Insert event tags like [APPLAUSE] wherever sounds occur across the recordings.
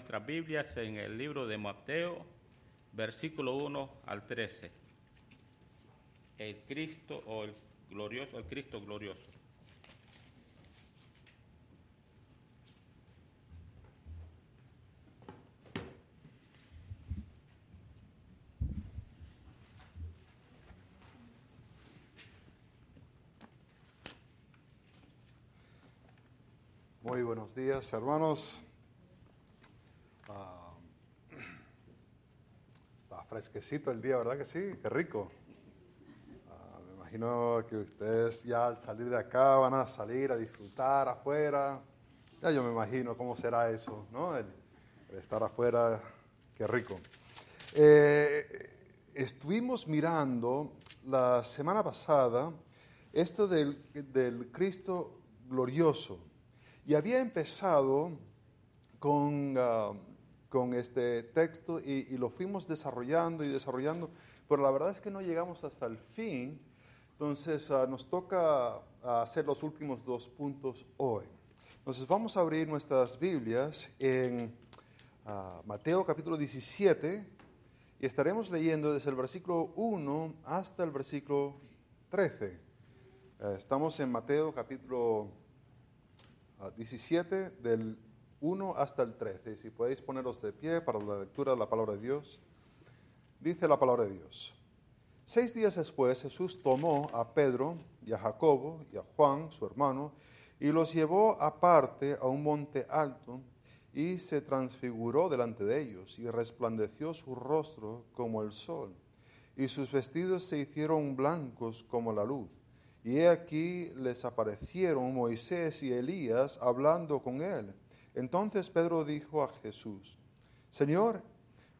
nuestras Biblias en el libro de Mateo, versículo 1 al 13. El Cristo o el glorioso, el Cristo glorioso. Muy buenos días, hermanos. Ah, está fresquecito el día, ¿verdad que sí? Qué rico. Ah, me imagino que ustedes ya al salir de acá van a salir a disfrutar afuera. Ya yo me imagino cómo será eso, ¿no? El, estar afuera, qué rico. Eh, estuvimos mirando la semana pasada esto del, Cristo glorioso. Y había empezado con, uh, con este texto y, lo fuimos desarrollando y desarrollando, pero la verdad es que no llegamos hasta el fin. Entonces uh, nos toca uh, hacer los últimos dos puntos hoy. Entonces vamos a abrir nuestras Biblias en Mateo capítulo 17 y estaremos leyendo desde el versículo 1 hasta el versículo 13. Eh, estamos en Mateo capítulo 17 del 1 hasta el 13. Si podéis poneros de pie para la lectura de la palabra de Dios. Dice la palabra de Dios. Seis días después Jesús tomó a Pedro y a Jacobo y a Juan, su hermano, y los llevó aparte a un monte alto y se transfiguró delante de ellos y resplandeció su rostro como el sol y sus vestidos se hicieron blancos como la luz. Y he aquí les aparecieron Moisés y Elías hablando con él. Entonces Pedro dijo a Jesús, Señor,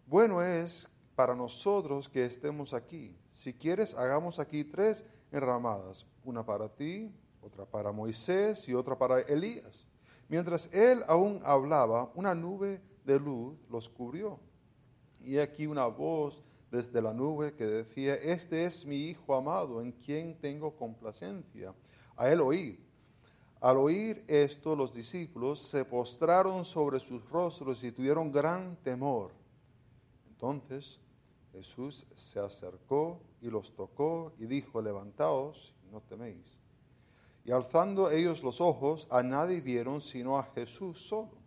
bueno es para nosotros que estemos aquí. Si quieres, hagamos aquí tres enramadas, una para ti, otra para Moisés y otra para Elías. Mientras él aún hablaba, una nube de luz los cubrió. Y aquí una voz desde la nube que decía, este es mi Hijo amado en quien tengo complacencia. A él oír. Al oír esto, los discípulos se postraron sobre sus rostros y tuvieron gran temor. Entonces Jesús se acercó y los tocó y dijo, levantaos, no teméis. Y alzando ellos los ojos, a nadie vieron sino a Jesús solo.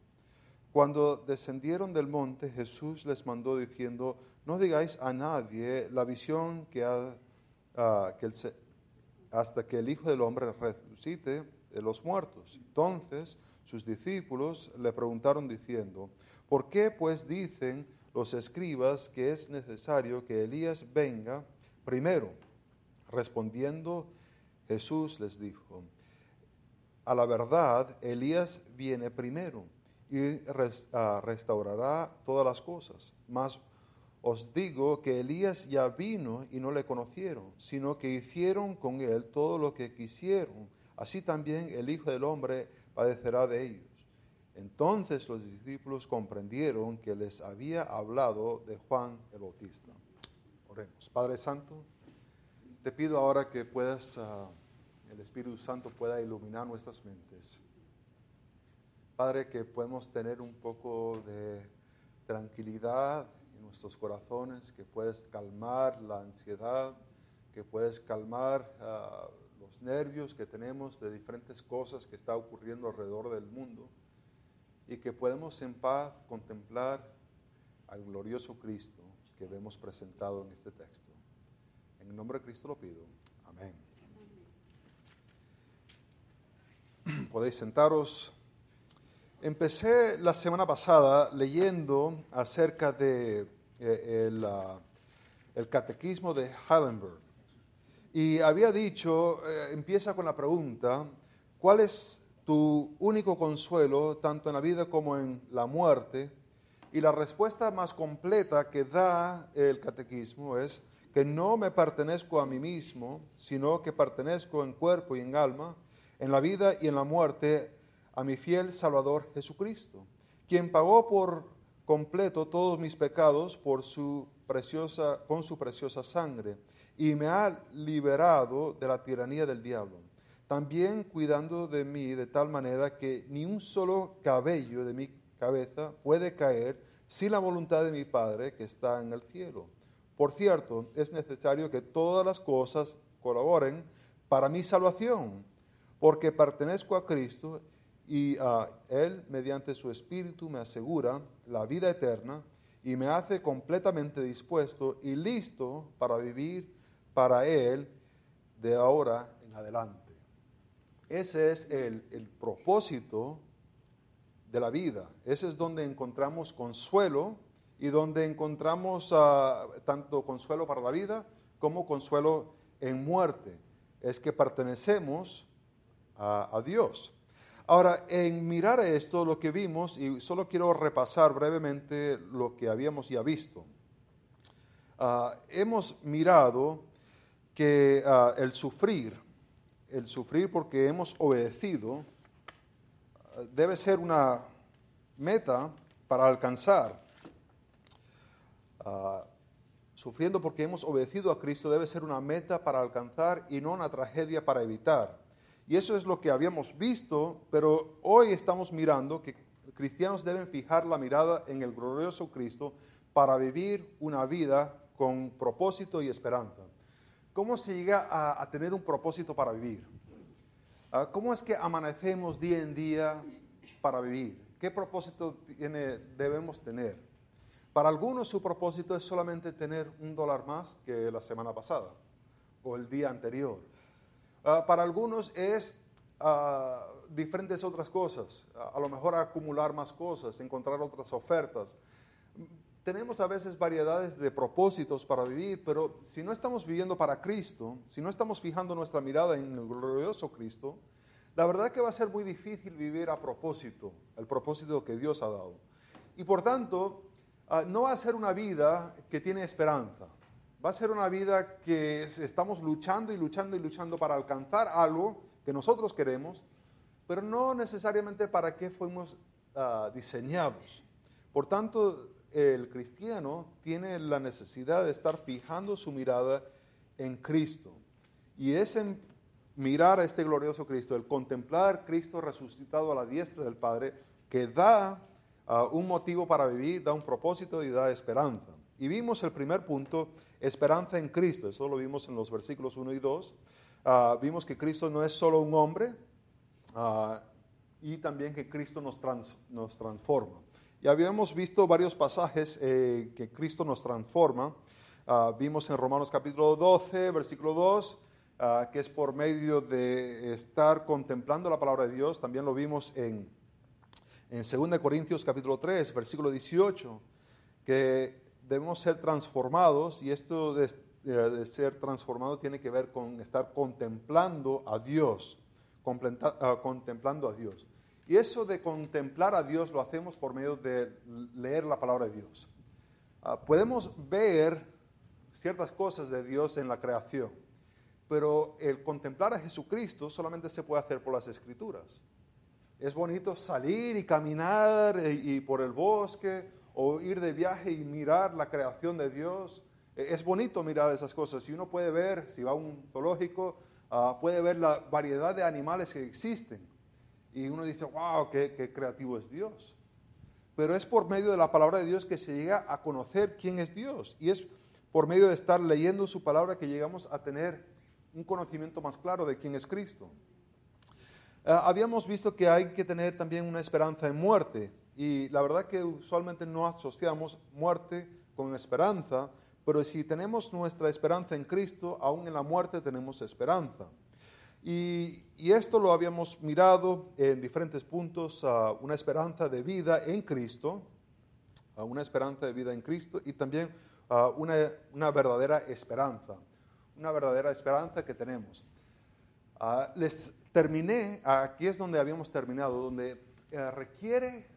Cuando descendieron del monte, Jesús les mandó diciendo, no digáis a nadie la visión que, ha, el, hasta que el Hijo del Hombre resucite de los muertos. Entonces sus discípulos le preguntaron diciendo, ¿por qué pues dicen los escribas que es necesario que Elías venga primero? Respondiendo, Jesús les dijo, a la verdad, Elías viene primero y restaurará todas las cosas. Mas os digo que Elías ya vino y no le conocieron, sino que hicieron con él todo lo que quisieron. Así también el Hijo del Hombre padecerá de ellos. Entonces los discípulos comprendieron que les había hablado de Juan el Bautista. Oremos. Padre Santo, te pido ahora que puedas, uh, el Espíritu Santo pueda iluminar nuestras mentes. Padre, que podemos tener un poco de tranquilidad en nuestros corazones, que puedes calmar la ansiedad, que puedes calmar los nervios que tenemos de diferentes cosas que está ocurriendo alrededor del mundo y que podemos en paz contemplar al glorioso Cristo que vemos presentado en este texto. En el nombre de Cristo lo pido. Amén. [CLEARS THROAT] Podéis sentaros. Empecé la semana pasada leyendo acerca de eh, el, uh, el, catequismo de Heidelberg. Y había dicho, eh, empieza con la pregunta, ¿cuál es tu único consuelo, tanto en la vida como en la muerte? Y la respuesta más completa que da el catequismo es que no me pertenezco a mí mismo, sino que pertenezco en cuerpo y en alma, en la vida y en la muerte, a mi fiel Salvador Jesucristo, quien pagó por completo todos mis pecados por su preciosa, con su preciosa sangre y me ha liberado de la tiranía del diablo, también cuidando de mí de tal manera que ni un solo cabello de mi cabeza puede caer sin la voluntad de mi Padre que está en el cielo. Por cierto, es necesario que todas las cosas colaboren para mi salvación, porque pertenezco a Cristo y a Él, mediante su Espíritu, me asegura la vida eterna y me hace completamente dispuesto y listo para vivir para Él de ahora en adelante. Ese es el, el propósito de la vida. Ese es donde encontramos consuelo y donde encontramos ah, tanto consuelo para la vida como consuelo en muerte. Es que pertenecemos a, Dios. Ahora, en mirar esto, lo que vimos, y solo quiero repasar brevemente lo que habíamos ya visto. Ah, hemos mirado que ah, el sufrir, el sufrir porque hemos obedecido, debe ser una meta para alcanzar. Ah, sufriendo porque hemos obedecido a Cristo debe ser una meta para alcanzar y no una tragedia para evitar. Y eso es lo que habíamos visto, pero hoy estamos mirando que cristianos deben fijar la mirada en el glorioso Cristo para vivir una vida con propósito y esperanza. ¿Cómo se llega a, a tener un propósito para vivir? Ah, ¿Cómo es que amanecemos día en día para vivir? ¿Qué propósito tiene, debemos tener? Para algunos su propósito es solamente tener un dólar más que la semana pasada o el día anterior. Ah, para algunos es ah, diferentes otras cosas, a lo mejor acumular más cosas, encontrar otras ofertas. Tenemos a veces variedades de propósitos para vivir, pero si no estamos viviendo para Cristo, si no estamos fijando nuestra mirada en el glorioso Cristo, la verdad que va a ser muy difícil vivir a propósito, el propósito que Dios ha dado. Y por tanto, ah, no va a ser una vida que tiene esperanza. Va a ser una vida que estamos luchando y luchando y luchando para alcanzar algo que nosotros queremos, pero no necesariamente para qué fuimos ah, diseñados. Por tanto, el cristiano tiene la necesidad de estar fijando su mirada en Cristo. Y es en mirar a este glorioso Cristo, el contemplar Cristo resucitado a la diestra del Padre, que da ah, un motivo para vivir, da un propósito y da esperanza. Y vimos el primer punto, esperanza en Cristo. Eso lo vimos en los versículos 1 y 2. Ah, vimos que Cristo no es solo un hombre ah, y también que Cristo nos, nos transforma. Y habíamos visto varios pasajes eh, que Cristo nos transforma. Ah, vimos en Romanos capítulo 12, versículo 2, ah, que es por medio de estar contemplando la palabra de Dios. También lo vimos en, en 2 Corintios capítulo 3, versículo 18, que debemos ser transformados y esto de, de ser transformado tiene que ver con estar contemplando a Dios, ah, contemplando a Dios. Y eso de contemplar a Dios lo hacemos por medio de leer la palabra de Dios. Ah, podemos ver ciertas cosas de Dios en la creación, pero el contemplar a Jesucristo solamente se puede hacer por las escrituras. Es bonito salir y caminar eh, y, por el bosque o ir de viaje y mirar la creación de Dios. E, es bonito mirar esas cosas. Y uno puede ver, si va a un zoológico, ah, puede ver la variedad de animales que existen y uno dice, wow, qué, creativo es Dios. Pero es por medio de la palabra de Dios que se llega a conocer quién es Dios. Y es por medio de estar leyendo su palabra que llegamos a tener un conocimiento más claro de quién es Cristo. Ah, habíamos visto que hay que tener también una esperanza en muerte. Y la verdad que usualmente no asociamos muerte con esperanza, pero si tenemos nuestra esperanza en Cristo, aún en la muerte tenemos esperanza. Y, esto lo habíamos mirado en diferentes puntos, una esperanza de vida en Cristo, una esperanza de vida en Cristo y también una, una, verdadera esperanza, una verdadera esperanza que tenemos. Ah, les terminé, aquí es donde habíamos terminado, donde eh, requiere,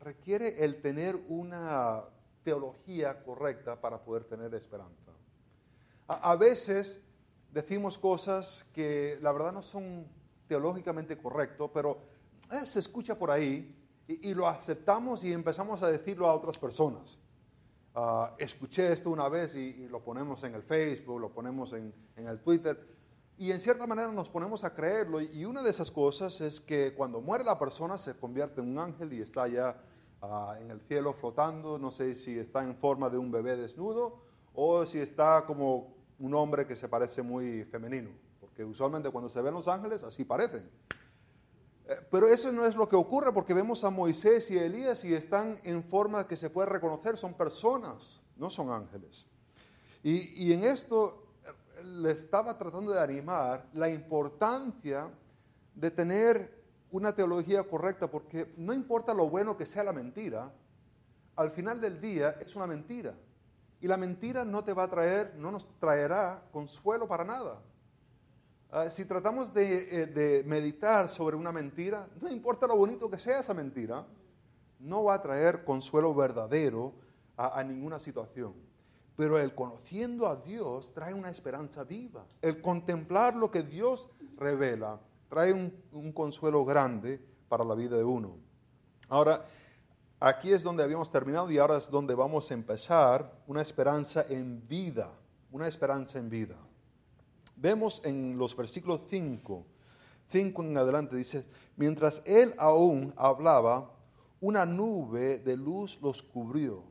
requiere el tener una teología correcta para poder tener esperanza. a veces decimos cosas que la verdad no son teológicamente correctos, pero eh, se escucha por ahí y, lo aceptamos y empezamos a decirlo a otras personas. Ah, escuché esto una vez y, lo ponemos en el Facebook, lo ponemos en, en, el Twitter y en cierta manera nos ponemos a creerlo y una de esas cosas es que cuando muere la persona se convierte en un ángel y está ya ah, en el cielo flotando, no sé si está en forma de un bebé desnudo o si está como un hombre que se parece muy femenino, porque usualmente cuando se ven los ángeles así parecen. Eh, Pero eso no es lo que ocurre porque vemos a Moisés y a Elías y están en forma que se puede reconocer, son personas, no son ángeles. Y, y en esto eh, le estaba tratando de animar la importancia de tener una teología correcta porque no importa lo bueno que sea la mentira, al final del día es una mentira. Y la mentira no te va a traer, no nos traerá consuelo para nada. Ah, si tratamos de, eh, de meditar sobre una mentira, no importa lo bonito que sea esa mentira, no va a traer consuelo verdadero a, a ninguna situación. Pero el conociendo a Dios trae una esperanza viva. El contemplar lo que Dios revela trae un, un consuelo grande para la vida de uno. Ahora, aquí es donde habíamos terminado y ahora es donde vamos a empezar una esperanza en vida, una esperanza en vida. Vemos en los versículos 5, 5 en adelante, dice, mientras él aún hablaba, una nube de luz los cubrió.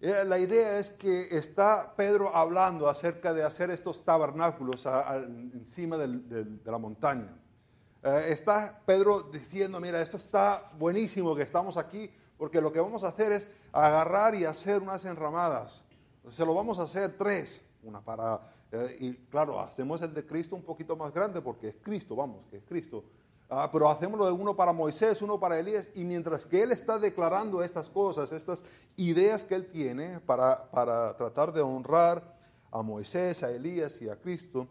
Eh, La idea es que está Pedro hablando acerca de hacer estos tabernáculos encima de la montaña. Eh, está Pedro diciendo, mira, esto está buenísimo que estamos aquí, porque lo que vamos a hacer es agarrar y hacer unas enramadas. Se lo vamos a hacer tres, una para, eh, y claro, hacemos el de Cristo un poquito más grande, porque es Cristo, vamos, que es Cristo. Ah, pero hacemos de uno para Moisés, uno para Elías, y mientras que él está declarando estas cosas, estas ideas que él tiene para, para tratar de honrar a Moisés, a Elías y a Cristo,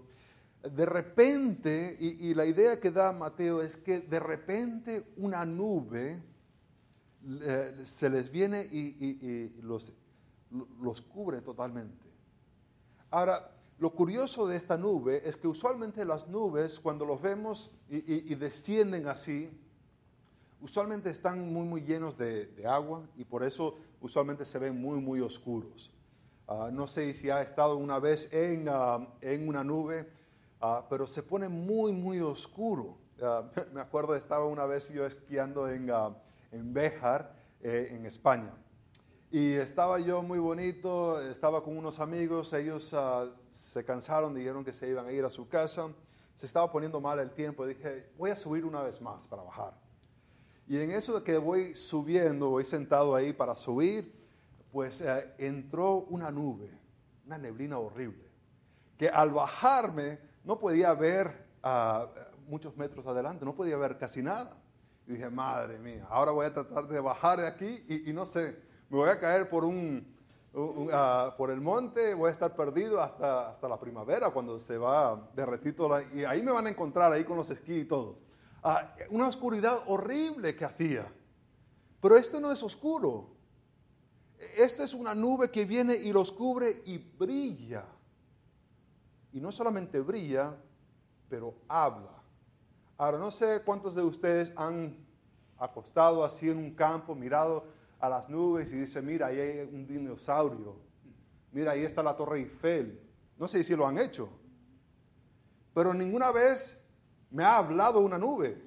de repente, y la idea que da Mateo es que de repente una nube se les viene y, los, los cubre totalmente. Ahora, lo curioso de esta nube es que usualmente las nubes, cuando los vemos y, descienden así, usualmente están muy, muy llenos de, agua y por eso usualmente se ven muy, muy oscuros. Ah, no sé si ha estado una vez en, ah, en una nube, ah, pero se pone muy, muy oscuro. [LAUGHS] Me acuerdo, estaba una vez yo esquiando en, en Béjar, eh, en España. Y estaba yo muy bonito, estaba con unos amigos, ellos ah, se cansaron, dijeron que se iban a ir a su casa, se estaba poniendo mal el tiempo, dije, voy a subir una vez más para bajar. Y en eso de que voy subiendo, voy sentado ahí para subir, pues eh, entró una nube, una neblina horrible, que al bajarme no podía ver ah, muchos metros adelante, no podía ver casi nada. Y dije, madre mía, ahora voy a tratar de bajar de aquí y, no sé, me voy a caer por un, ah, por el monte, voy a estar perdido hasta, hasta la primavera cuando se va derretir todo. la- y ahí me van a encontrar, ahí con los esquís y todo. Ah, una oscuridad horrible que hacía. Pero esto no es oscuro. Esto es una nube que viene y los cubre y brilla. Y no solamente brilla, pero habla. Ahora, no sé cuántos de ustedes han acostado así en un campo, mirado a las nubes y dice, mira, ahí hay un dinosaurio. Mira, ahí está la Torre Eiffel. No sé si lo han hecho. Pero ninguna vez me ha hablado una nube.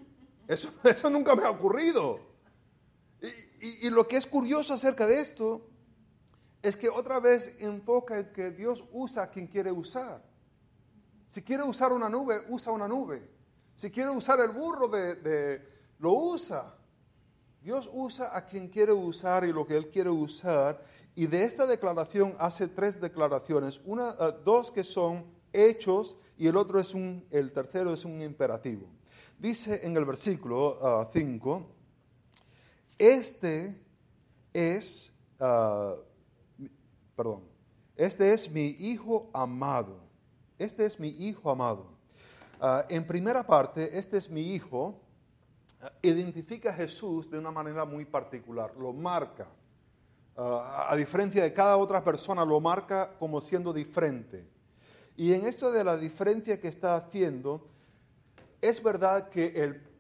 Eso, [LAUGHS] eso nunca me ha ocurrido. Y, lo que es curioso acerca de esto es que otra vez enfoca en que Dios usa a quien quiere usar. Si quiere usar una nube, usa una nube. Si quiere usar el burro, de, de- lo usa. Dios usa a quien quiere usar y lo que Él quiere usar. Y de esta declaración hace tres declaraciones. Una, eh, dos que son hechos y el otro es un, el tercero es un imperativo. Dice en el versículo 5, este es, ah, perdón, este es mi hijo amado. Este es mi hijo amado. Ah, en primera parte, este es mi hijo, ah, identifica a Jesús de una manera muy particular, lo marca. Ah, a diferencia de cada otra persona, lo marca como siendo diferente. Y en esto de la diferencia que está haciendo, es verdad que el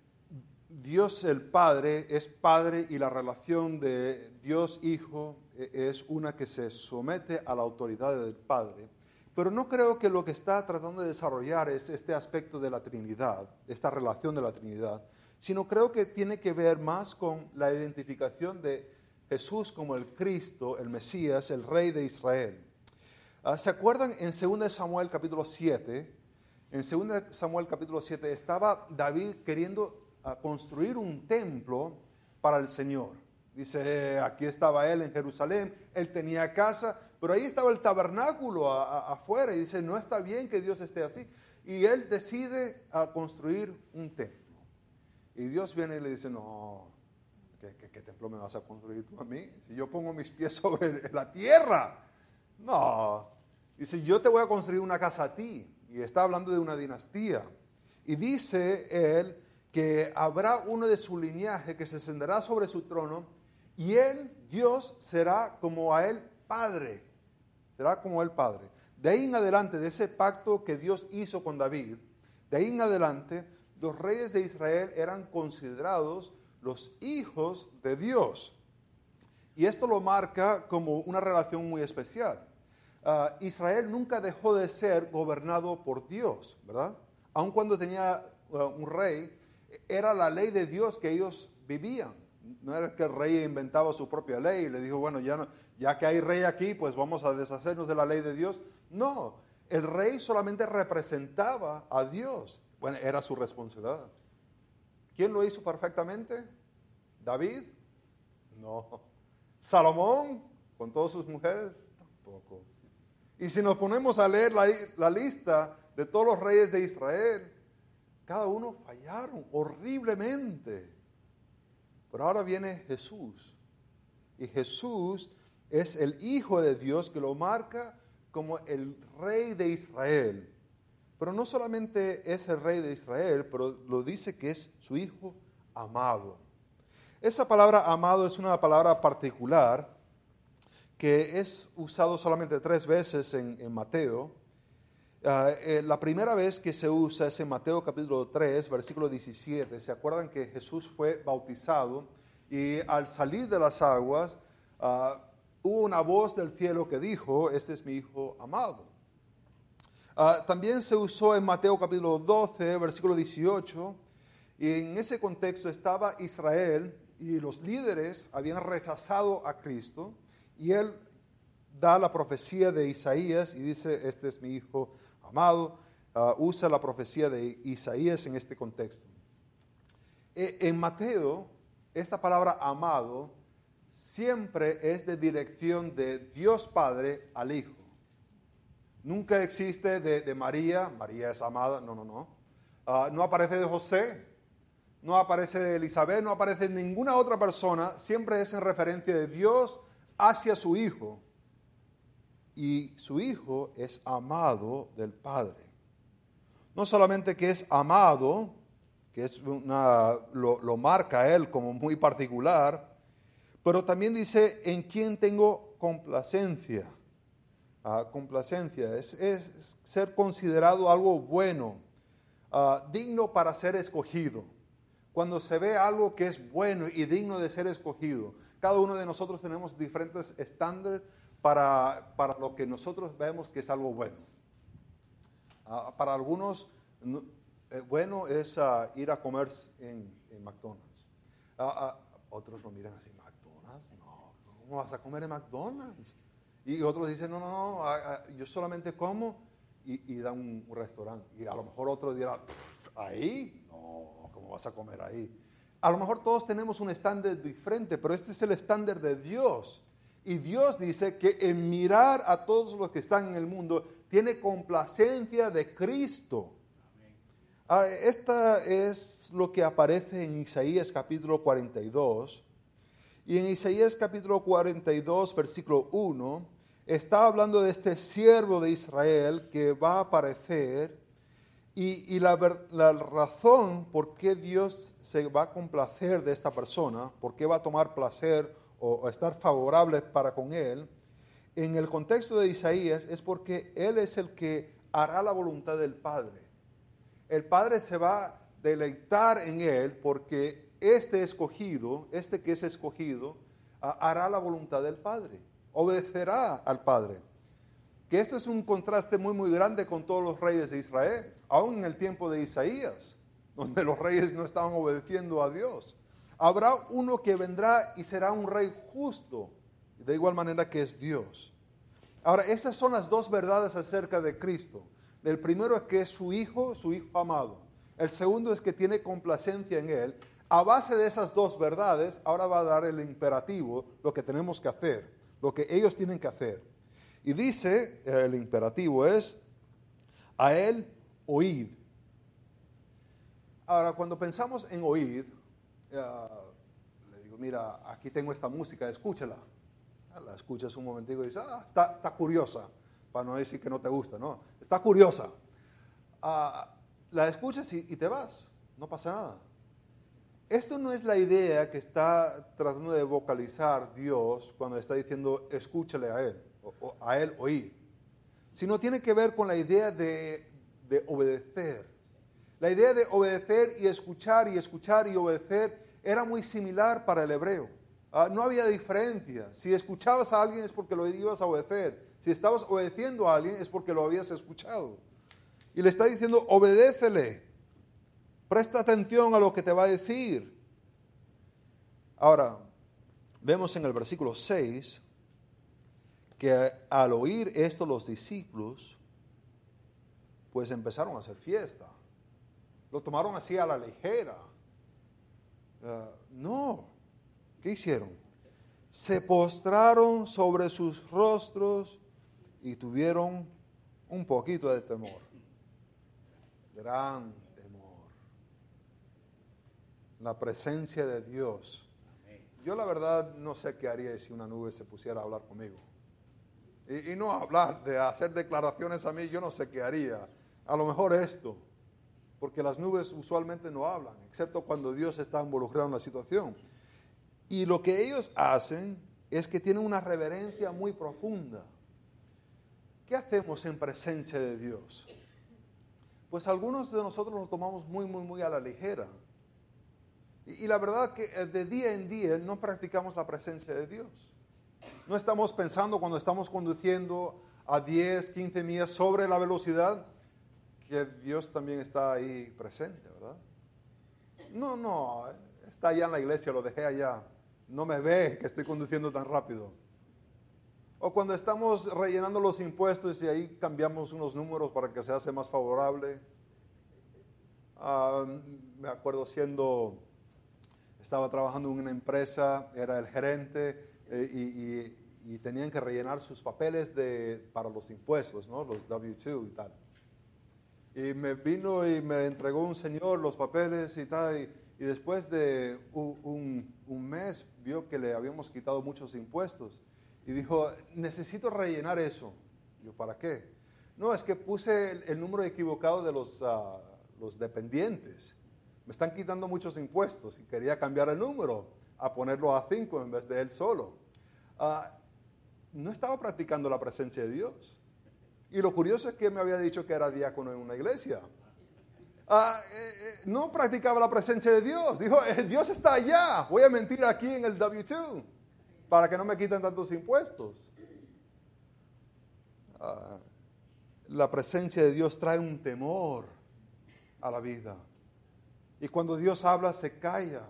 Dios el Padre es Padre y la relación de Dios Hijo eh, es una que se somete a la autoridad del Padre. Pero no creo que lo que está tratando de desarrollar es este aspecto de la Trinidad, esta relación de la Trinidad, sino creo que tiene que ver más con la identificación de Jesús como el Cristo, el Mesías, el Rey de Israel. Ah, ¿Se acuerdan en 2 Samuel capítulo 7? En 2 Samuel capítulo 7 estaba David queriendo ah, construir un templo para el Señor. Dice, aquí estaba él en Jerusalén, él tenía casa, pero ahí estaba el tabernáculo afuera y dice, no está bien que Dios esté así. Y él decide construir un templo. Y Dios viene y le dice, no, ¿qué, templo me vas a construir tú a mí? Si yo pongo mis pies [LAUGHS] sobre la tierra. No. Dice, yo te voy a construir una casa a ti. Y está hablando de una dinastía. Y dice él que habrá uno de su linaje que se sentará sobre su trono y él, Dios, será como a él padre. Será como él padre. De ahí en adelante, de ese pacto que Dios hizo con David, de ahí en adelante, los reyes de Israel eran considerados los hijos de Dios. Y esto lo marca como una relación muy especial. Ah, Israel nunca dejó de ser gobernado por Dios, ¿verdad? Aun cuando tenía ah, un rey, era la ley de Dios que ellos vivían. No era que el rey inventaba su propia ley y le dijo, bueno, ya, ya que hay rey aquí, pues vamos a deshacernos de la ley de Dios. No, el rey solamente representaba a Dios. Bueno, era su responsabilidad. ¿Quién lo hizo perfectamente? ¿David? No. ¿Salomón? ¿Con todas sus mujeres? Tampoco. Y si nos ponemos a leer la, la lista de todos los reyes de Israel, cada uno fallaron horriblemente. Pero ahora viene Jesús. Y Jesús es el Hijo de Dios que lo marca como el Rey de Israel. Pero no solamente es el Rey de Israel, pero lo dice que es su Hijo amado. Esa palabra amado es una palabra particular que es usado solamente tres veces en, en Mateo Ah, eh, la primera vez que se usa es en Mateo capítulo 3, versículo 17. ¿Se acuerdan que Jesús fue bautizado y al salir de las aguas ah, hubo una voz del cielo que dijo, este es mi Hijo amado? Ah, también se usó en Mateo capítulo 12, versículo 18, y en ese contexto estaba Israel y los líderes habían rechazado a Cristo y él da la profecía de Isaías y dice, este es mi Hijo amado, ah, usa la profecía de Isaías en este contexto. E, en Mateo, esta palabra amado siempre es de dirección de Dios Padre al Hijo. Nunca existe de, María, María es amada, no, no, no. Ah, no aparece de José, no aparece de Elizabeth, no aparece de ninguna otra persona, siempre es en referencia de Dios hacia su Hijo y su Hijo es amado del Padre. No solamente que es amado, que es una, lo, marca él como muy particular, pero también dice en quien tengo complacencia. Ah, complacencia es, ser considerado algo bueno, ah, digno para ser escogido. Cuando se ve algo que es bueno y digno de ser escogido, cada uno de nosotros tenemos diferentes estándares para, para lo que nosotros vemos que es algo bueno. Ah, para algunos, eh, bueno es ah, ir a comer en, McDonald's. Ah, otros lo miran así, McDonald's, no, ¿cómo vas a comer en McDonald's? Y otros dicen, no, no, no, yo solamente como y, y dan un, restaurante. Y a lo mejor otro dirá, ahí, no, ¿cómo vas a comer ahí? A lo mejor todos tenemos un estándar diferente, pero este es el estándar de Dios. Y Dios dice que en mirar a todos los que están en el mundo tiene complacencia de Cristo. Ah, esta es lo que aparece en Isaías capítulo 42. Y en Isaías capítulo 42, versículo 1, está hablando de este siervo de Israel que va a aparecer. Y, la, la, razón por qué Dios se va a complacer de esta persona, por qué va a tomar placer o, estar favorable para con él, en el contexto de Isaías es porque él es el que hará la voluntad del Padre. El Padre se va a deleitar en él porque este escogido, este que es escogido, hará la voluntad del Padre, obedecerá al Padre. Que esto es un contraste muy, muy grande con todos los reyes de Israel, aún en el tiempo de Isaías, donde los reyes no estaban obedeciendo a Dios. Habrá uno que vendrá y será un rey justo, de igual manera que es Dios. Ahora, estas son las dos verdades acerca de Cristo. El primero es que es su Hijo, su Hijo amado. El segundo es que tiene complacencia en Él. A base de esas dos verdades, ahora va a dar el imperativo, lo que tenemos que hacer, lo que ellos tienen que hacer. Y dice, el imperativo es, a Él oíd. Ahora, cuando pensamos en oíd, eh, le digo, mira, aquí tengo esta música, escúchala. Ah, la escuchas un momentico y dices, ah, está, está curiosa, para no decir que no te gusta, ¿no? Está curiosa. Ah, la escuchas y, te vas, no pasa nada. Esto no es la idea que está tratando de vocalizar Dios cuando está diciendo escúchale a Él, o, a Él oír, sino tiene que ver con la idea de, de obedecer. La idea de obedecer y escuchar y escuchar y obedecer era muy similar para el hebreo. Ah, no había diferencia. Si escuchabas a alguien es porque lo ibas a obedecer. Si estabas obedeciendo a alguien es porque lo habías escuchado. Y le está diciendo, obedécele. Presta atención a lo que te va a decir. Ahora, vemos en el versículo 6 que al oír esto los discípulos, pues empezaron a hacer fiesta. Lo tomaron así a la ligera. Ah, no, ¿qué hicieron? Se postraron sobre sus rostros y tuvieron un poquito de temor gran temor. La presencia de Dios. Yo la verdad no sé qué haría si una nube se pusiera a hablar conmigo. Y, no hablar, de hacer declaraciones a mí, yo no sé qué haría. A lo mejor esto, porque las nubes usualmente no hablan, excepto cuando Dios está involucrado en la situación. Y lo que ellos hacen es que tienen una reverencia muy profunda. ¿Qué hacemos en presencia de Dios? pues algunos de nosotros lo tomamos muy, muy, muy a la ligera. Y, la verdad que eh, de día en día no practicamos la presencia de Dios. No estamos pensando cuando estamos conduciendo a 10, 15 millas sobre la velocidad Dios también está ahí presente, ¿verdad? No, no, está allá en la iglesia, lo dejé allá. No me ve que estoy conduciendo tan rápido. O cuando estamos rellenando los impuestos y ahí cambiamos unos números para que se hace más favorable. Ah, me acuerdo siendo, estaba trabajando en una empresa, era el gerente eh, y, tenían que rellenar sus papeles de, para los impuestos, ¿no? los W2 y tal. Y me vino y me entregó un señor los papeles y tal. Y, después de un, un mes vio que le habíamos quitado muchos impuestos y dijo, necesito rellenar eso. Yo, ¿para qué? No, es que puse el, número equivocado de los, ah, los dependientes. Me están quitando muchos impuestos y quería cambiar el número a ponerlo a cinco en vez de él solo. Ah, no estaba practicando la presencia de Dios. Y lo curioso es que me había dicho que era diácono en una iglesia. Ah, eh, eh, no practicaba la presencia de Dios. Dijo, eh, Dios está allá. Voy a mentir aquí en el W2 para que no me quiten tantos impuestos. Ah, la presencia de Dios trae un temor a la vida. Y cuando Dios habla, se calla.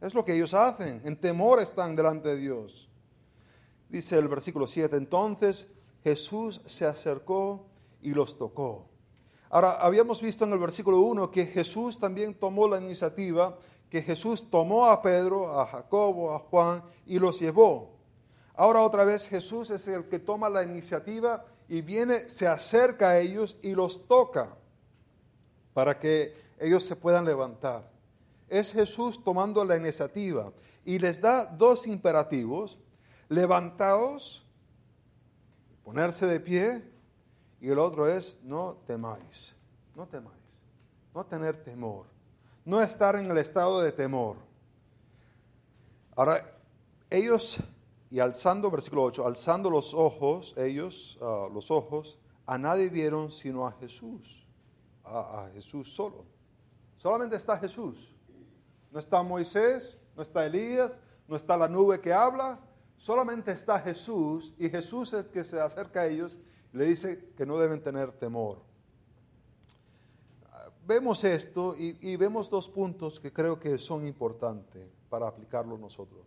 Es lo que ellos hacen. En temor están delante de Dios. Dice el versículo 7, entonces Jesús se acercó y los tocó. Ahora, habíamos visto en el versículo 1 que Jesús también tomó la iniciativa que Jesús tomó a Pedro, a Jacobo, a Juan y los llevó. Ahora otra vez Jesús es el que toma la iniciativa y viene, se acerca a ellos y los toca para que ellos se puedan levantar. Es Jesús tomando la iniciativa y les da dos imperativos, levantaos, ponerse de pie, y el otro es no temáis, no temáis, no tener temor no estar en el estado de temor. Ahora, ellos, y alzando, versículo 8, alzando los ojos, ellos, ah, los ojos, a nadie vieron sino a Jesús, a, a Jesús solo. Solamente está Jesús. No está Moisés, no está Elías, no está la nube que habla, solamente está Jesús y Jesús es el que se acerca a ellos y le dice que no deben tener temor vemos esto y, vemos dos puntos que creo que son importantes. para aplicarlo nosotros.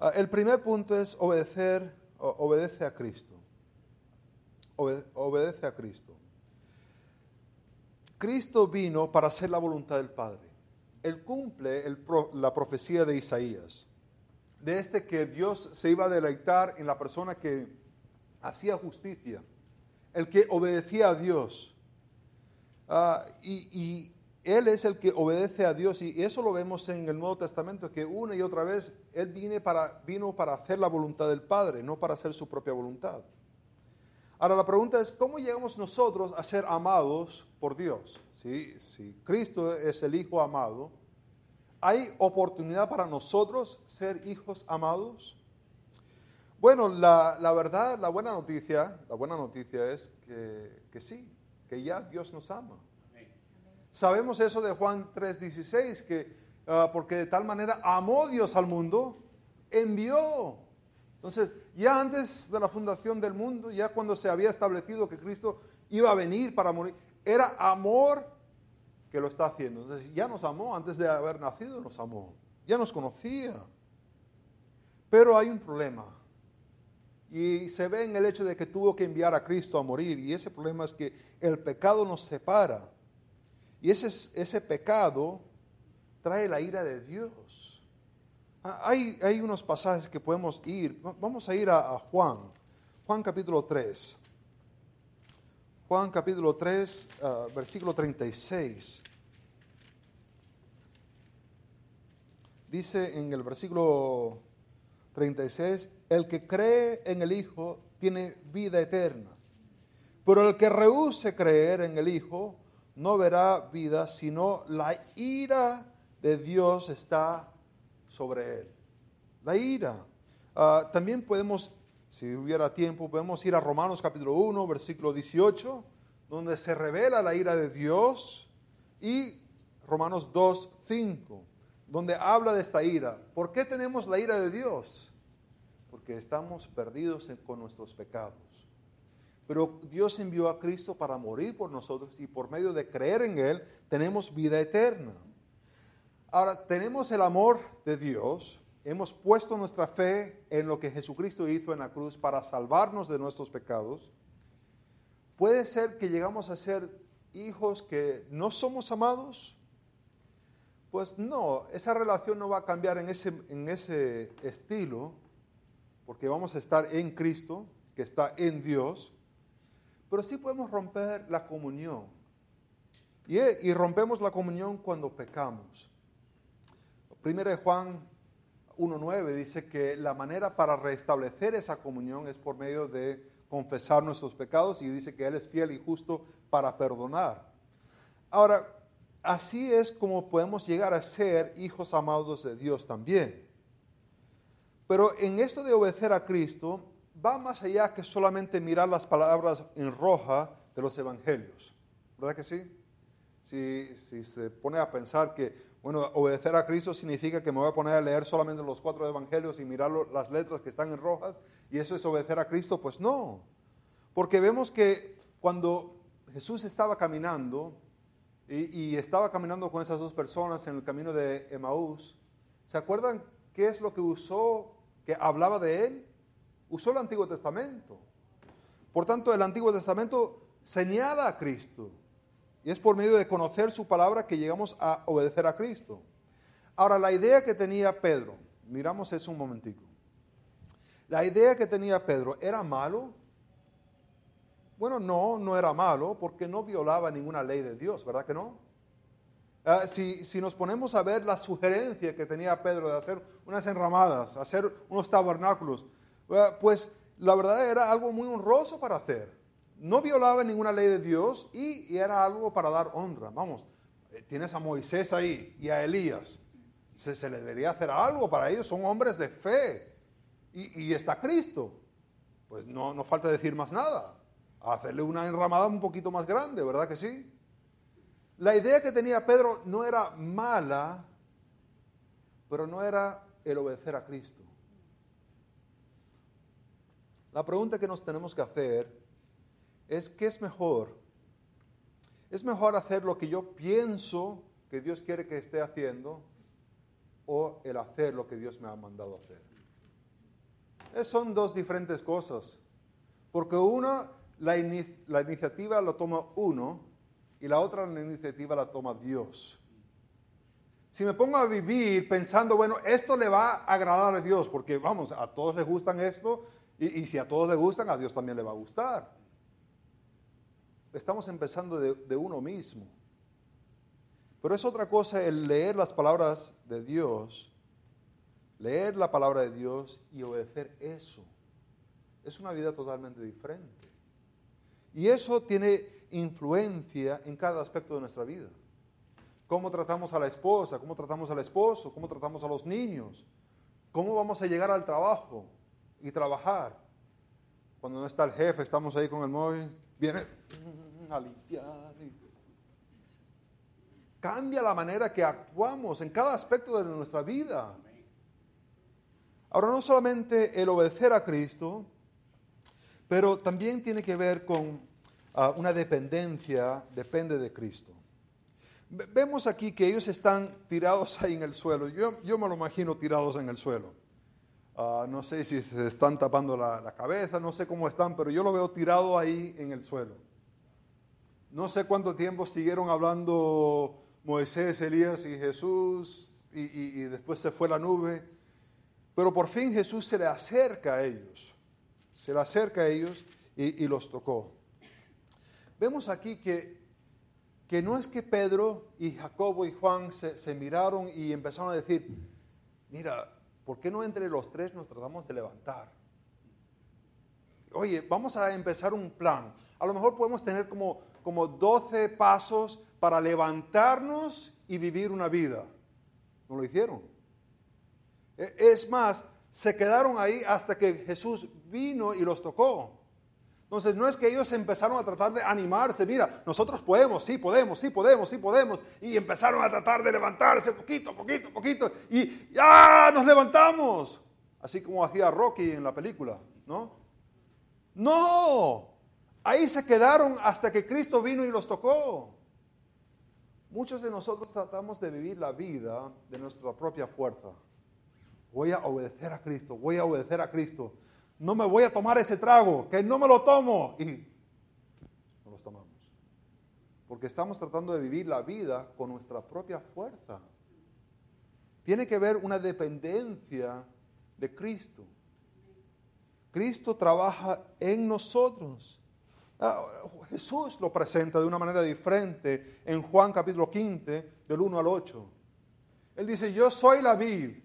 Ah, el primer punto es obedecer, obedece a Cristo. obedece a Cristo. Cristo vino para hacer la voluntad del Padre. Él cumple la profecía de Isaías, de este que Dios se iba a deleitar en la persona que hacía justicia, el que obedecía a Dios. Ah, y, Él es el que obedece a Dios y eso lo vemos en el Nuevo Testamento, que una y otra vez Él para, vino para hacer la voluntad del Padre, no para hacer su propia voluntad. Ahora la pregunta es, ¿cómo llegamos nosotros a ser amados por Dios? Si, si Cristo es el Hijo amado, ¿hay oportunidad para nosotros ser hijos amados? Bueno, la, verdad, la buena noticia, la buena noticia es que, sí, que ya Dios nos ama. Sabemos eso de Juan 3:16, que ah, porque de tal manera amó Dios al mundo, envió entonces, ya antes de la fundación del mundo, ya cuando se había establecido que Cristo iba a venir para morir, era amor lo está haciendo. Entonces, ya nos amó, antes de haber nacido nos amó, ya nos conocía. Pero hay un problema. Y se ve en el hecho de que tuvo que enviar a Cristo a morir. Y ese problema es que el pecado nos separa. Y ese, ese pecado trae la ira de Dios. Ah, hay, unos pasajes que podemos ir. Vamos a ir a, Juan. Juan capítulo 3. Juan capítulo 3, ah, versículo 36. Dice en el versículo 36, el que cree en el Hijo tiene vida eterna, pero el que rehúse creer en el Hijo no verá vida, sino la ira de Dios está sobre él. La ira. Ah, también podemos, si hubiera tiempo, podemos ir a Romanos capítulo 1, versículo 18, donde se revela la ira de Dios, y Romanos 2, 5, donde habla de esta ira. ¿Por qué tenemos la ira de Dios? Porque estamos perdidos con nuestros pecados. Pero Dios envió a Cristo para morir por nosotros y por medio de creer en Él tenemos vida eterna. Ahora, tenemos el amor de Dios, hemos puesto nuestra fe en lo que Jesucristo hizo en la cruz para salvarnos de nuestros pecados. Puede ser que llegamos a ser hijos que no somos amados. Pues no, esa relación no va a cambiar en ese, en ese estilo, porque vamos a estar en Cristo, que está en Dios, pero sí podemos romper la comunión. Y, y rompemos la comunión cuando pecamos. Primera de Juan 1.9 dice que la manera para restablecer esa comunión es por medio de confesar nuestros pecados y dice que Él es fiel y justo para perdonar. Ahora, así es como podemos llegar a ser hijos amados de Dios también. Pero en esto de obedecer a Cristo va más allá que solamente mirar las palabras en roja de los evangelios. ¿Verdad que sí? Si, se pone a pensar que bueno, obedecer a Cristo significa que me voy a poner a leer solamente los cuatro evangelios y mirar las letras que están en rojas y eso es obedecer a Cristo. Pues no, porque vemos que cuando Jesús estaba caminando y, estaba caminando con esas dos personas en el camino de Emaús, ¿se acuerdan qué es lo que usó, que hablaba de él? Usó el Antiguo Testamento. Por tanto, el Antiguo Testamento señala a Cristo. Y es por medio de conocer su palabra que llegamos a obedecer a Cristo. Ahora, la idea que tenía Pedro, miramos eso un momentico. La idea que tenía Pedro, ¿era malo? Bueno, no, no era malo porque no violaba ninguna ley de Dios, ¿verdad que no? Ah, si, si, nos ponemos a ver la sugerencia que tenía Pedro de hacer unas enramadas, hacer unos tabernáculos, ah, pues la verdad era algo muy honroso para hacer no violaba ninguna ley de Dios y, era algo para dar honra. Vamos, eh, tienes a Moisés ahí y a Elías. Se, se le debería hacer algo para ellos, son hombres de fe. Y, está Cristo. Pues no, no falta decir más nada. Hacerle una enramada un poquito más grande, ¿verdad que sí? La idea que tenía Pedro no era mala, pero no era el obedecer a Cristo. La pregunta que nos tenemos que hacer es que es mejor. Es mejor hacer lo que yo pienso que Dios quiere que esté haciendo o el hacer lo que Dios me ha mandado hacer. Es- son dos diferentes cosas. Porque una, la, ini- la iniciativa la toma uno y la otra la iniciativa la toma Dios. Si me pongo a vivir pensando, bueno, esto le va a agradar a Dios, porque vamos, a todos les gustan esto, y, y si a todos les gustan, a Dios también le va a gustar. Estamos empezando de, uno mismo. Pero es otra cosa el leer las palabras de Dios, leer la palabra de Dios y obedecer eso. Es una vida totalmente diferente. Y eso tiene influencia en cada aspecto de nuestra vida. Cómo tratamos a la esposa, cómo tratamos al esposo, cómo tratamos a los niños, cómo vamos a llegar al trabajo y trabajar. Cuando no está el jefe, estamos ahí con el móvil, viene a Cambia la manera que actuamos en cada aspecto de nuestra vida. Ahora, no solamente el obedecer a Cristo, pero también tiene que ver con ah, una dependencia, depende de Cristo. Ve- Vemos aquí que ellos están tirados ahí en el suelo. Yo, yo me lo imagino tirados en el suelo. Ah, no sé si se están tapando la cabeza, no sé cómo están, pero yo lo veo tirado ahí en el suelo. No sé cuánto tiempo siguieron hablando Moisés, Elías y Jesús, y, y- después se fue la nube. Pero por fin Jesús se le acerca a ellos, se le acerca a ellos y, y los tocó. Vemos aquí que, que no es que Pedro y Jacobo y Juan se, se miraron y empezaron a decir, mira, ¿por qué no entre los tres nos tratamos de levantar? Oye, vamos a empezar un plan. A lo mejor podemos tener como, como 12 pasos para levantarnos y vivir una vida. No lo hicieron. E- Es más, se quedaron ahí hasta que Jesús vino y los tocó. Entonces no es que ellos empezaron a tratar de animarse, mira, nosotros podemos, sí podemos, sí podemos, sí podemos, y empezaron a tratar de levantarse poquito, poquito, poquito, y ya nos levantamos, así como hacía Rocky en la película, ¿no? No, ahí se quedaron hasta que Cristo vino y los tocó. Muchos de nosotros tratamos de vivir la vida de nuestra propia fuerza. Voy a obedecer a Cristo, voy a obedecer a Cristo. No me voy a tomar ese trago, que no me lo tomo. Y no los tomamos. Porque estamos tratando de vivir la vida con nuestra propia fuerza. Tiene que haber una dependencia de Cristo. Cristo trabaja en nosotros. Ah, Jesús lo presenta de una manera diferente en Juan capítulo 15, del 1 al 8. Él dice, yo soy la vid,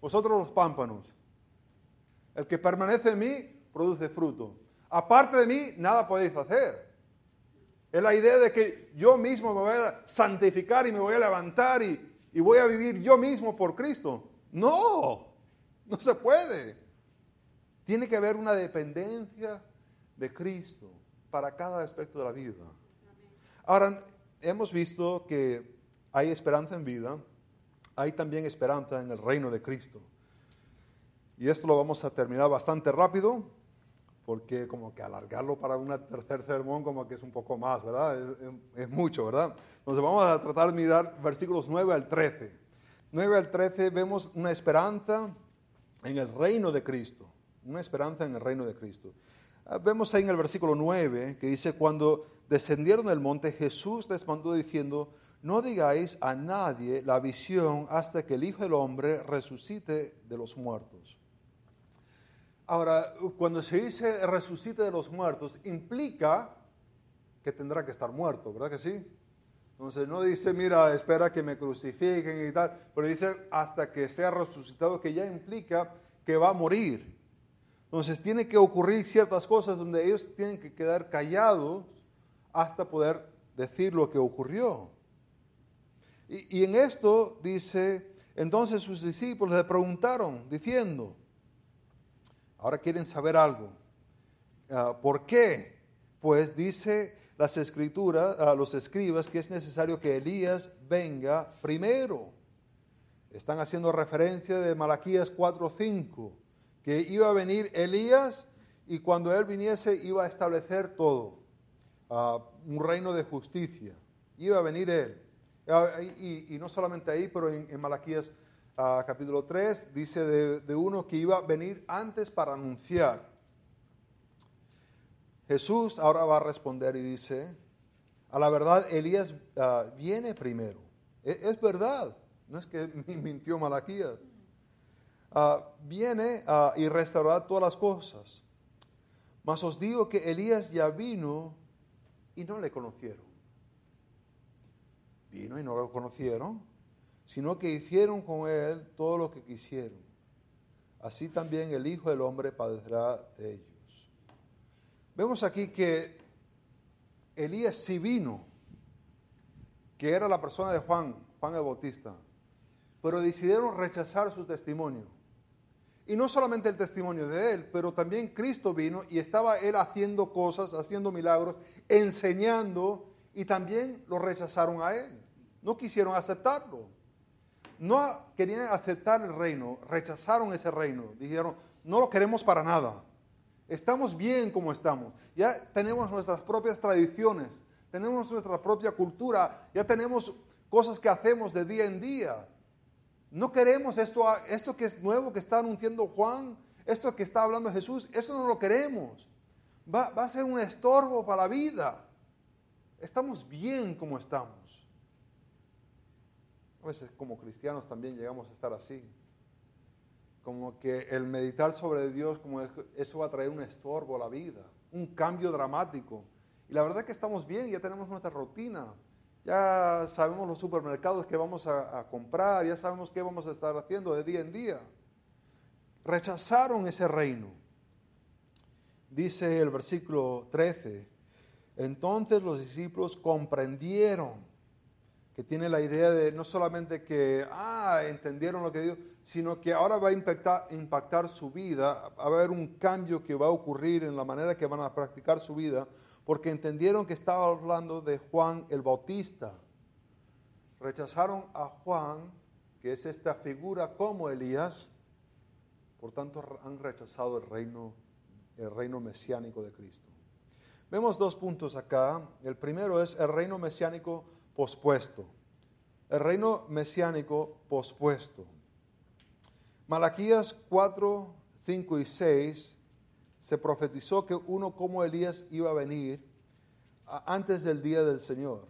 vosotros los pámpanos. El que permanece en mí produce fruto. Aparte de mí, nada podéis hacer. Es la idea de que yo mismo me voy a santificar y me voy a levantar y, y voy a vivir yo mismo por Cristo. No, no se puede. Tiene que haber una dependencia de Cristo para cada aspecto de la vida. Ahora, hemos visto que hay esperanza en vida, hay también esperanza en el reino de Cristo. Y esto lo vamos a terminar bastante rápido, porque como que alargarlo para un tercer sermón como que es un poco más, ¿verdad? Es, mucho, ¿verdad? Entonces vamos a tratar de mirar versículos 9 al 13. 9 al 13 vemos una esperanza en el reino de Cristo, una esperanza en el reino de Cristo. Ah, Vemos ahí en el versículo 9 que dice, cuando descendieron del monte, Jesús les mandó diciendo, no digáis a nadie la visión hasta que el Hijo del Hombre resucite de los muertos. Ahora, cuando se dice resucite de los muertos, implica que tendrá que estar muerto, ¿verdad que sí? Entonces no dice, mira, espera que me crucifiquen y tal, pero dice hasta que sea resucitado, que ya implica que va a morir. Entonces tiene que ocurrir ciertas cosas donde ellos tienen que quedar callados hasta poder decir lo que ocurrió. Y, en esto dice, entonces sus discípulos le preguntaron, diciendo, ahora quieren saber algo. Ah, ¿Por qué? Pues dice las escrituras, a los escribas, que es necesario que Elías venga primero. Están haciendo referencia de Malaquías 4:5, que iba a venir Elías y cuando él viniese iba a establecer todo, ah, un reino de justicia. Iba a venir él. Ah, y, no solamente ahí, pero en, en Malaquías ah, capítulo 3, dice de, uno que iba a venir antes para anunciar. Jesús ahora va a responder y dice, a la verdad Elías viene primero. E- Es, verdad, no es que [LAUGHS] mintió Malaquías. Ah, viene ah, y restaurará todas las cosas. Mas os digo que Elías ya vino y no le conocieron. Vino y no lo conocieron, sino que hicieron con él todo lo que quisieron. Así también el Hijo del Hombre padecerá de ellos. Vemos aquí que Elías sí vino, que era la persona de Juan, Juan el Bautista, pero decidieron rechazar su testimonio. Y no solamente el testimonio de él, pero también Cristo vino y estaba él haciendo cosas, haciendo milagros, enseñando, y también lo rechazaron a él. No quisieron aceptarlo. No querían aceptar el reino, rechazaron ese reino. Dijeron, no lo queremos para nada. Estamos bien como estamos. Ya tenemos nuestras propias tradiciones, tenemos nuestra propia cultura, ya tenemos cosas que hacemos de día en día. No queremos esto, esto que es nuevo que está anunciando Juan, esto que está hablando Jesús, eso no lo queremos. Va, va a ser un estorbo para la vida. Estamos bien como estamos. A veces como cristianos también llegamos a estar así. Como que el meditar sobre Dios, como eso va a traer un estorbo a la vida, un cambio dramático. Y la verdad es que estamos bien, ya tenemos nuestra rutina, ya sabemos los supermercados que vamos a, comprar, ya sabemos qué vamos a estar haciendo de día en día. Rechazaron ese reino. Dice el versículo 13, entonces los discípulos comprendieron que tiene la idea de no solamente que, ah, entendieron lo que Dios, sino que ahora va a impactar, impactar su vida, va a haber un cambio que va a ocurrir en la manera que van a practicar su vida, porque entendieron que estaba hablando de Juan el Bautista. Rechazaron a Juan, que es esta figura como Elías, por tanto han rechazado el reino, el reino mesiánico de Cristo. Vemos dos puntos acá. El primero es el reino mesiánico pospuesto. El reino mesiánico pospuesto. Malaquías 4, 5 y 6 se profetizó que uno como Elías iba a venir antes del día del Señor.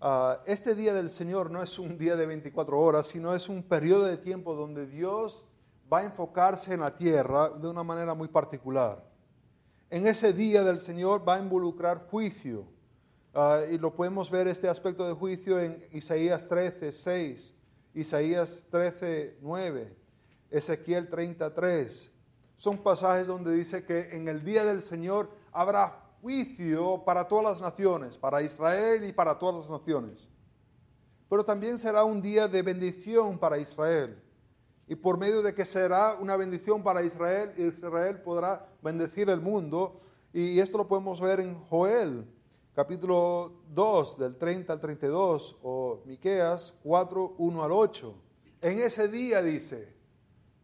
Uh, este día del Señor no es un día de 24 horas, sino es un periodo de tiempo donde Dios va a enfocarse en la tierra de una manera muy particular. En ese día del Señor va a involucrar juicio. Uh, y lo podemos ver este aspecto de juicio en Isaías 13, 6, Isaías 13, 9, Ezequiel 33. Son pasajes donde dice que en el día del Señor habrá juicio para todas las naciones, para Israel y para todas las naciones. Pero también será un día de bendición para Israel. Y por medio de que será una bendición para Israel, Israel podrá bendecir el mundo. Y esto lo podemos ver en Joel capítulo 2, del 30 al 32, o Miqueas 4, 1 al 8. En ese día dice,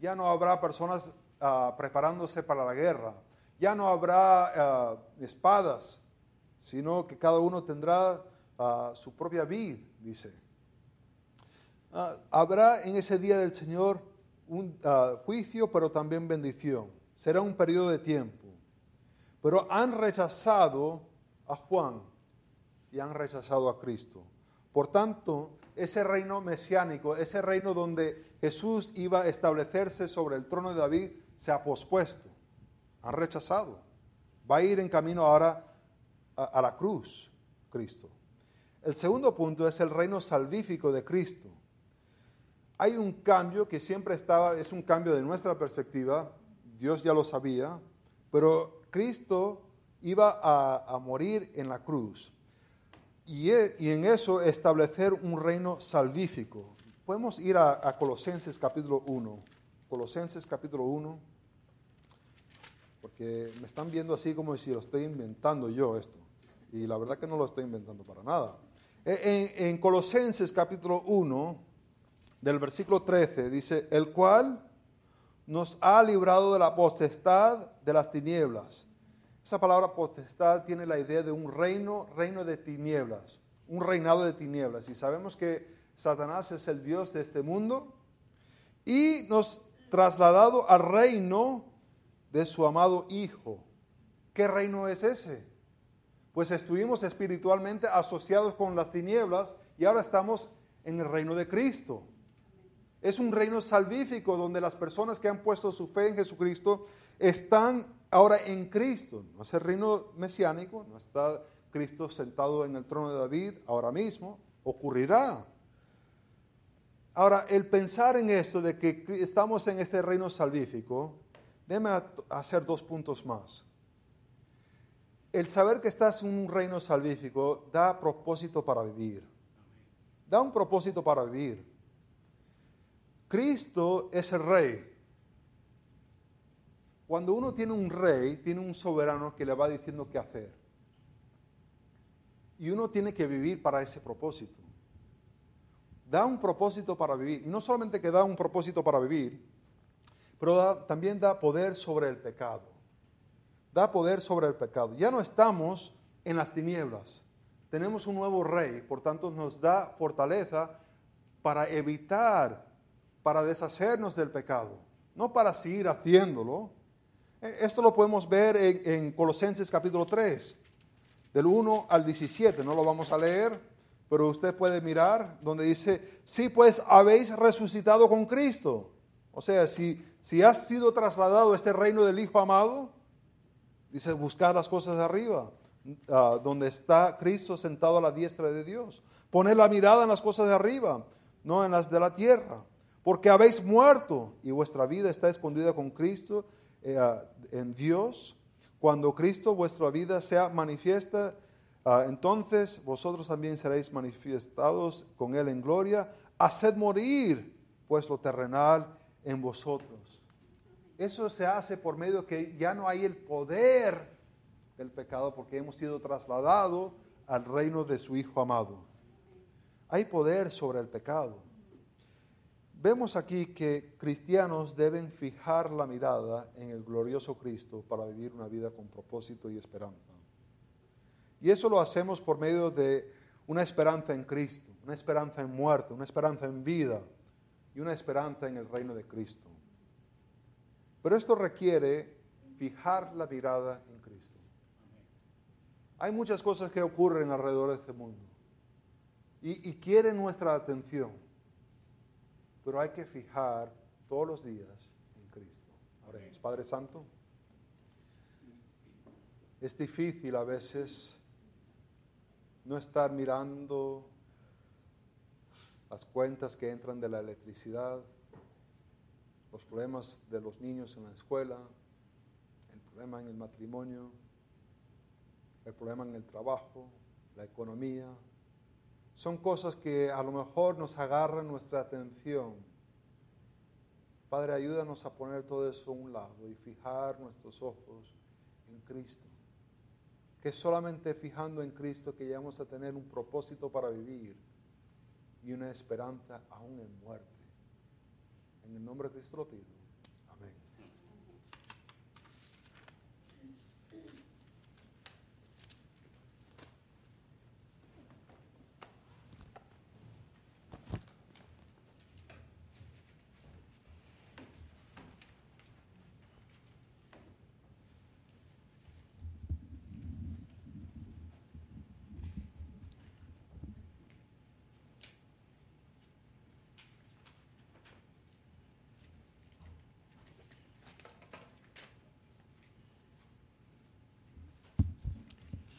ya no habrá personas uh, preparándose para la guerra, ya no habrá uh, espadas, sino que cada uno tendrá uh, su propia vid, dice. habrá en ese día del Señor un juicio, pero también bendición. Será un periodo de tiempo. Pero han rechazado a Juan y han rechazado a Cristo. Por tanto, ese reino mesiánico, ese reino donde Jesús iba a establecerse sobre el trono de David, se ha pospuesto. Han rechazado. Va a ir en camino ahora a, la cruz, Cristo. El segundo punto es el reino salvífico de Cristo. Hay un cambio que siempre estaba, es un cambio de nuestra perspectiva, Dios ya lo sabía, pero Cristo iba a, morir en la cruz y, y, en eso establecer un reino salvífico. Podemos ir a, a, Colosenses capítulo 1. Colosenses capítulo 1. Porque me están viendo así como si lo estoy inventando yo esto. Y la verdad que no lo estoy inventando para nada. En, en Colosenses capítulo 1, del versículo 13, dice, el cual nos ha librado de la potestad de las tinieblas esa palabra potestad tiene la idea de un reino, reino de tinieblas, un reinado de tinieblas. Y sabemos que Satanás es el Dios de este mundo y nos trasladado al reino de su amado Hijo. ¿Qué reino es ese? Pues estuvimos espiritualmente asociados con las tinieblas y ahora estamos en el reino de Cristo. Es un reino salvífico donde las personas que han puesto su fe en Jesucristo están ahora en Cristo. No es el reino mesiánico, no está Cristo sentado en el trono de David ahora mismo, ocurrirá. Ahora, el pensar en esto de que estamos en este reino salvífico, déme hacer dos puntos más. El saber que estás en un reino salvífico da propósito para vivir. Da un propósito para vivir. Cristo es el rey. Cuando uno tiene un rey, tiene un soberano que le va diciendo qué hacer. Y uno tiene que vivir para ese propósito. Da un propósito para vivir. No solamente que da un propósito para vivir, pero también da poder sobre el pecado. Da poder sobre el pecado. Ya no estamos en las tinieblas. Tenemos un nuevo rey, por tanto nos da fortaleza para evitar, para deshacernos del pecado, no para seguir haciéndolo. E, esto lo podemos ver en, en Colosenses capítulo 3, del 1 al 17, no lo vamos a leer, pero usted puede mirar donde dice, sí, pues habéis resucitado con Cristo. O sea, si, si has sido trasladado a este reino del Hijo amado, dice, buscar las cosas de arriba, ah, donde está Cristo sentado a la diestra de Dios. Poner la mirada en las cosas de arriba, no en las de la tierra. Porque habéis muerto y vuestra vida está escondida con Cristo eh, ah, en Dios. Cuando Cristo, vuestra vida, sea manifiesta, Ah, entonces vosotros también seréis manifestados con Él en gloria. Haced morir pues lo terrenal en vosotros. Eso se hace por medio que ya no hay el poder del pecado porque hemos sido trasladados al reino de su Hijo amado. Hay poder sobre el pecado. Vemos aquí que cristianos deben fijar la mirada en el glorioso Cristo para vivir una vida con propósito y esperanza. Y eso lo hacemos por medio de una esperanza en Cristo, una esperanza en muerte, una esperanza en vida y una esperanza en el reino de Cristo. Pero esto requiere fijar la mirada en Cristo. Hay muchas cosas que ocurren alrededor de este mundo y, quieren nuestra atención, pero hay que fijar todos los días en Cristo. Oremos, Padre Santo. Es difícil a veces no estar mirando las cuentas que entran de la electricidad, los problemas de los niños en la escuela, el problema en el matrimonio, el problema en el trabajo, la economía. Son cosas que a lo mejor nos agarran nuestra atención. Padre, ayúdanos a poner todo eso a un lado y fijar nuestros ojos en Cristo que solamente fijando en Cristo que llegamos a tener un propósito para vivir y una esperanza aún en muerte. En el nombre de Cristo lo pido.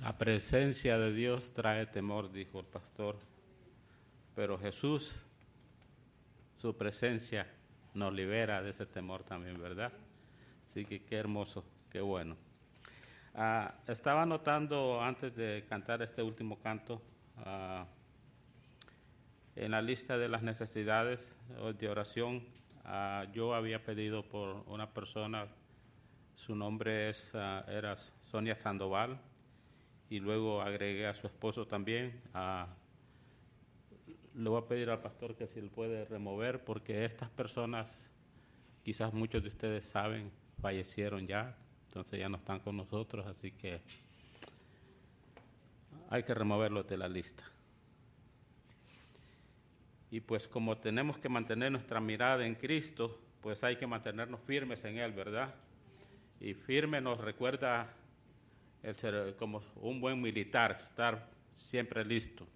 La presencia de Dios trae temor, dijo el pastor, pero Jesús, su presencia nos libera de ese temor también, ¿verdad? Así que qué hermoso, qué bueno. Ah, estaba notando antes de cantar este último canto, ah, en la lista de las necesidades de oración, ah, yo había pedido por una persona, su nombre es, era Sonia Sandoval, y luego agregué a su esposo también. le voy a pedir al pastor que si él puede remover, porque estas personas, quizás muchos de ustedes saben, fallecieron ya, entonces ya no están con nosotros, así que hay que removerlo de la lista. Y pues como tenemos que mantener nuestra mirada en Cristo, pues hay que mantenernos firmes en Él, ¿verdad? Y firme nos recuerda el ser como un buen militar, estar siempre listo.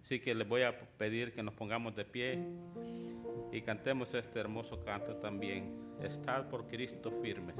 Así que les voy a pedir que nos pongamos de pie y cantemos este hermoso canto también. Estad por Cristo firmes.